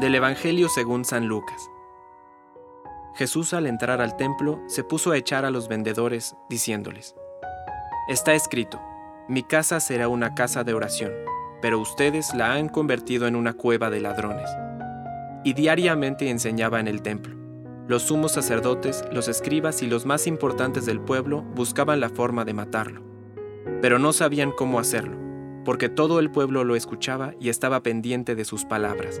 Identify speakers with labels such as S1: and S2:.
S1: Del Evangelio según San Lucas. Jesús al entrar al templo se puso a echar a los vendedores, diciéndoles, Está escrito, mi casa será una casa de oración, pero ustedes la han convertido en una cueva de ladrones. Y diariamente enseñaba en el templo. Los sumos sacerdotes, los escribas y los más importantes del pueblo buscaban la forma de matarlo, pero no sabían cómo hacerlo, porque todo el pueblo lo escuchaba y estaba pendiente de sus palabras